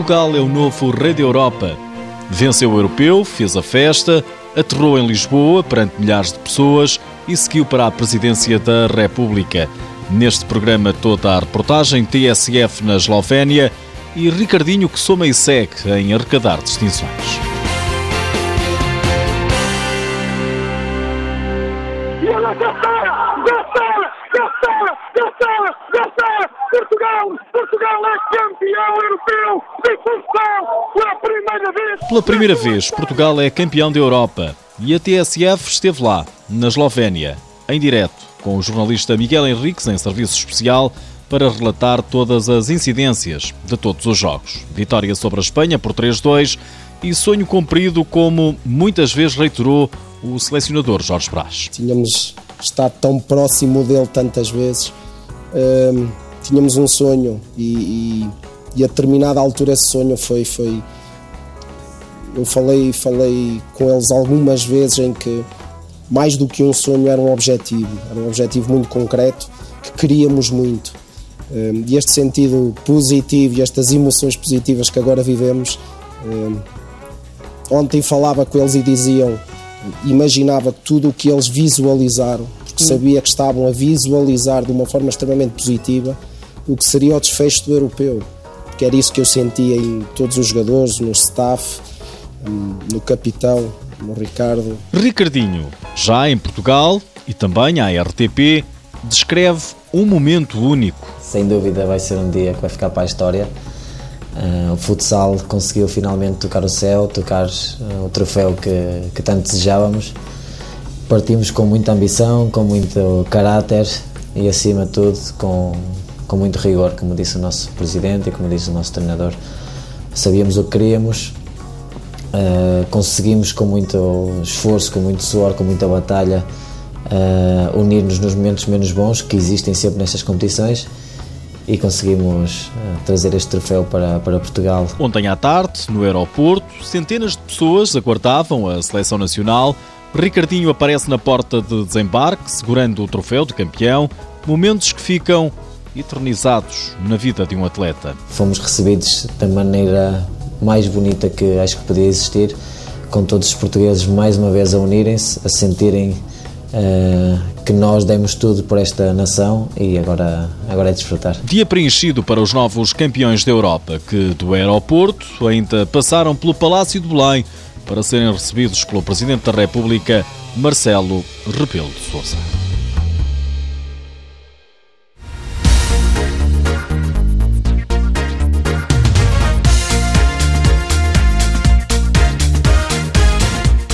Portugal é o novo rei da Europa. Venceu o europeu, fez a festa, aterrou em Lisboa perante milhares de pessoas e seguiu para a presidência da República. Neste programa toda a reportagem TSF na Eslovénia e Ricardinho que soma e segue em arrecadar distinções. Campeão europeu de futsal pela primeira vez. Pela primeira vez, Portugal é campeão da Europa e a TSF esteve lá, na Eslovénia, em direto, com o jornalista Miguel Henriques em serviço especial para relatar todas as incidências de todos os jogos. Vitória sobre a Espanha por 3-2 e sonho cumprido, como muitas vezes reiterou o selecionador Jorge Brás. Tínhamos estado tão próximo dele tantas vezes. Hum, tínhamos um sonho e, e, e, a determinada altura esse sonho foi, foi eu falei, falei com eles algumas vezes em que mais do que um sonho era um objetivo, era um objetivo muito concreto que queríamos muito. Hum, e este sentido positivo e estas emoções positivas que agora vivemos, hum, ontem falava com eles e diziam, imaginava tudo o que eles visualizaram, porque sabia que estavam a visualizar de uma forma extremamente positiva o que seria o desfecho do europeu. Porque era isso que eu sentia em todos os jogadores, no staff, hum, no capitão, no Ricardo. Ricardinho, já em Portugal e também à RTP, descreve um momento único. Sem dúvida vai ser um dia que vai ficar para a história. Uh, o futsal conseguiu finalmente tocar o céu, tocar uh, o troféu que, que tanto desejávamos. Partimos com muita ambição, com muito caráter e, acima de tudo, com, com muito rigor, como disse o nosso presidente e como disse o nosso treinador. Sabíamos o que queríamos, uh, conseguimos com muito esforço, com muito suor, com muita batalha, uh, unir-nos nos momentos menos bons que existem sempre nestas competições e conseguimos uh, trazer este troféu para, para Portugal. Ontem à tarde, no aeroporto, centenas de pessoas aguardavam a seleção nacional. Ricardinho aparece na porta de desembarque, segurando o troféu de campeão. Momentos que ficam eternizados na vida de um atleta. Fomos recebidos da maneira mais bonita que acho que podia existir, com todos os portugueses mais uma vez a unirem-se, a sentirem uh, que nós demos tudo por esta nação e agora, agora é desfrutar. Dia preenchido para os novos campeões da Europa, que do aeroporto ainda passaram pelo Palácio de Belém para serem recebidos pelo Presidente da República, Marcelo Rebelo de Sousa.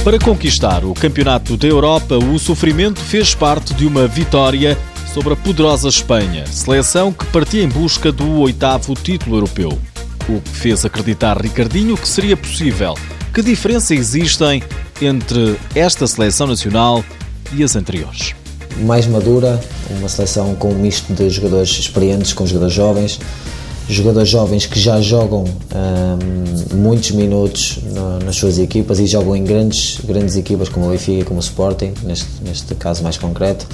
Para conquistar o Campeonato da Europa, o sofrimento fez parte de uma vitória sobre a poderosa Espanha, seleção que partia em busca do oitavo título europeu. O que fez acreditar Ricardinho que seria possível. Que diferença existem entre esta seleção nacional e as anteriores? Mais madura, uma seleção com um misto de jogadores experientes com jogadores jovens jogadores jovens que já jogam um, muitos minutos no, nas suas equipas e jogam em grandes, grandes equipas como o Benfica, como o Sporting, neste, neste caso mais concreto.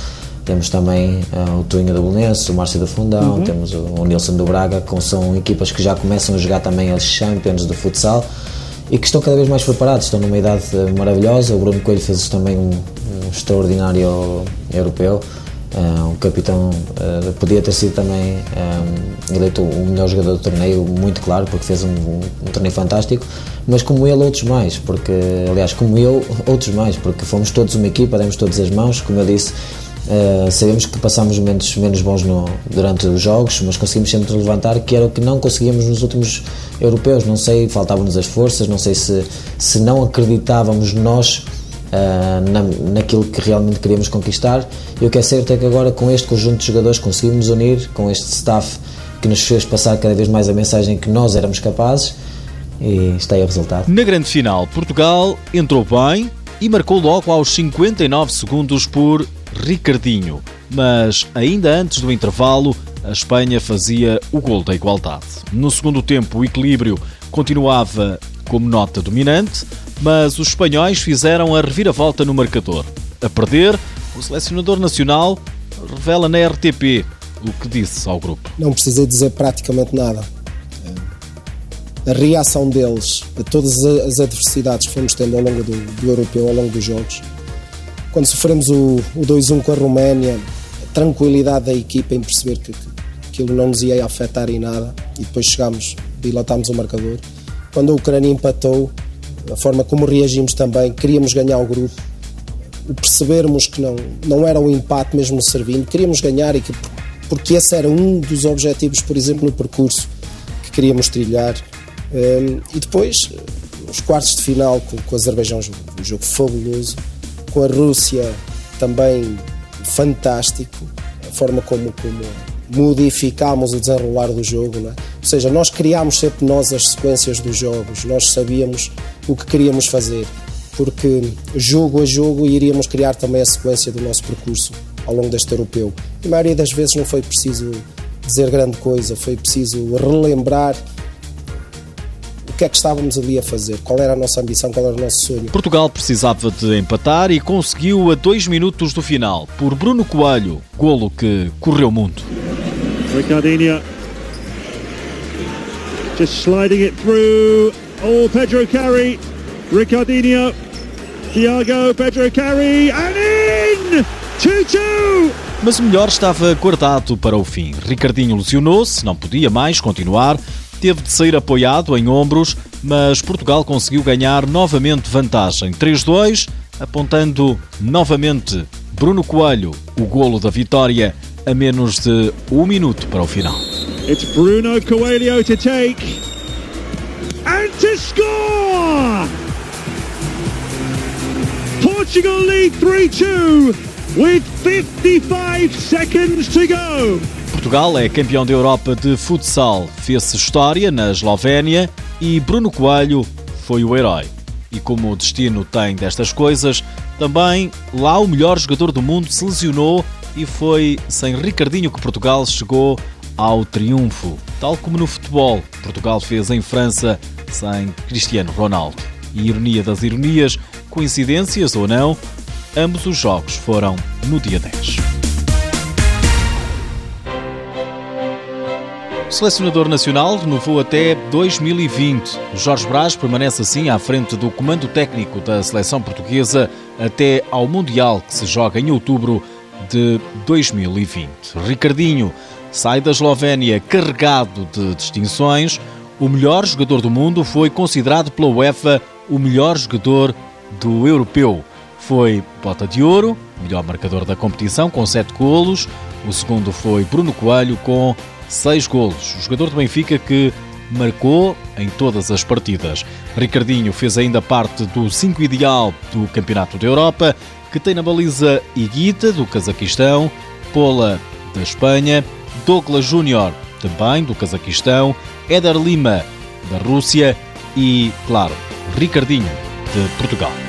Temos também uh, o Tuinho do Belenenses, o Márcio do Fundão, uhum. temos o, o Nilson do Braga, que são equipas que já começam a jogar também as Champions do futsal e que estão cada vez mais preparados, estão numa idade maravilhosa. O Bruno Coelho fez também um, um extraordinário europeu. Uh, o capitão uh, podia ter sido também um, eleito o melhor jogador do torneio, muito claro, porque fez um, um, um, torneio fantástico, mas como ele, outros mais, porque, aliás, como eu, outros mais, porque fomos todos uma equipa, demos todas as mãos, como eu disse, uh, sabemos que passámos momentos menos bons no, durante os jogos, mas conseguimos sempre levantar, que era o que não conseguíamos nos últimos europeus, não sei, faltavam-nos as forças, não sei se, se não acreditávamos nós uh, na, naquilo que realmente queríamos conquistar. E o que é certo é que agora, com este conjunto de jogadores, conseguimos unir, com este staff que nos fez passar cada vez mais a mensagem que nós éramos capazes. E está aí o resultado. Na grande final, Portugal entrou bem e marcou logo aos 59 segundos por Ricardinho. Mas ainda antes do intervalo, a Espanha fazia o gol da igualdade. No segundo tempo, o equilíbrio continuava como nota dominante, mas os espanhóis fizeram a reviravolta no marcador. A perder, o selecionador nacional revela na RTP o que disse ao grupo. Não precisei dizer praticamente nada. a reação deles a todas as adversidades que fomos tendo ao longo do, do europeu, ao longo dos jogos. Quando sofremos o, o 2-1 com a Roménia, a tranquilidade da equipa em perceber que, que aquilo não nos ia afetar em nada e depois chegámos, dilatámos o marcador. Quando a Ucrânia empatou, a forma como reagimos também, queríamos ganhar o grupo, o percebermos que não, não era o um empate mesmo servindo, queríamos ganhar e que, porque esse era um dos objetivos, por exemplo, no percurso que queríamos trilhar. Um, e depois, os quartos de final com, com o Azerbaijão, um jogo fabuloso, com a Rússia também fantástico, a forma como, como modificámos o desenrolar do jogo, é? ou seja, nós criámos sempre nós as sequências dos jogos, nós sabíamos o que queríamos fazer, porque jogo a jogo iríamos criar também a sequência do nosso percurso ao longo deste europeu. E a maioria das vezes não foi preciso dizer grande coisa, foi preciso relembrar o que é que estávamos ali a fazer, qual era a nossa ambição, qual era o nosso sonho. Portugal precisava de empatar e conseguiu a dois minutos do final, por Bruno Coelho, golo que correu muito. Ricardinho just sliding it through. Oh, Pedro Carri. Ricardinho. Thiago, Pedro Carri, and in! 2-2! Mas o melhor estava guardado para o fim. Ricardinho lesionou-se, não podia mais continuar, teve de sair apoiado em ombros, mas Portugal conseguiu ganhar novamente vantagem. 3-2, apontando novamente Bruno Coelho, o golo da vitória a menos de um minuto para o final. It's Bruno Coelho to take and to score! Portugal lead 3-2 with 55 seconds to go. Portugal é campeão da Europa de futsal, fez-se história na Eslovénia e Bruno Coelho foi o herói. E como o destino tem destas coisas, também lá o melhor jogador do mundo se lesionou e foi sem Ricardinho que Portugal chegou ao triunfo. Tal como no futebol, Portugal fez em França sem Cristiano Ronaldo. E ironia das ironias, coincidências ou não, ambos os jogos foram no dia 10. O selecionador nacional renovou até 2020. Jorge Brás permanece assim à frente do comando técnico da seleção portuguesa até ao Mundial que se joga em outubro de 2020. Ricardinho sai da Eslovénia carregado de distinções. O melhor jogador do mundo foi considerado pela UEFA o melhor jogador do europeu. Foi bota de ouro, melhor marcador da competição, com 7 golos. O segundo foi Bruno Coelho, com 6 golos. O jogador do Benfica que marcou em todas as partidas. Ricardinho fez ainda parte do 5 ideal do Campeonato da Europa que tem na baliza Iguita, do Cazaquistão, Pola, da Espanha, Douglas Júnior, também do Cazaquistão, Éder Lima, da Rússia e, claro, Ricardinho, de Portugal.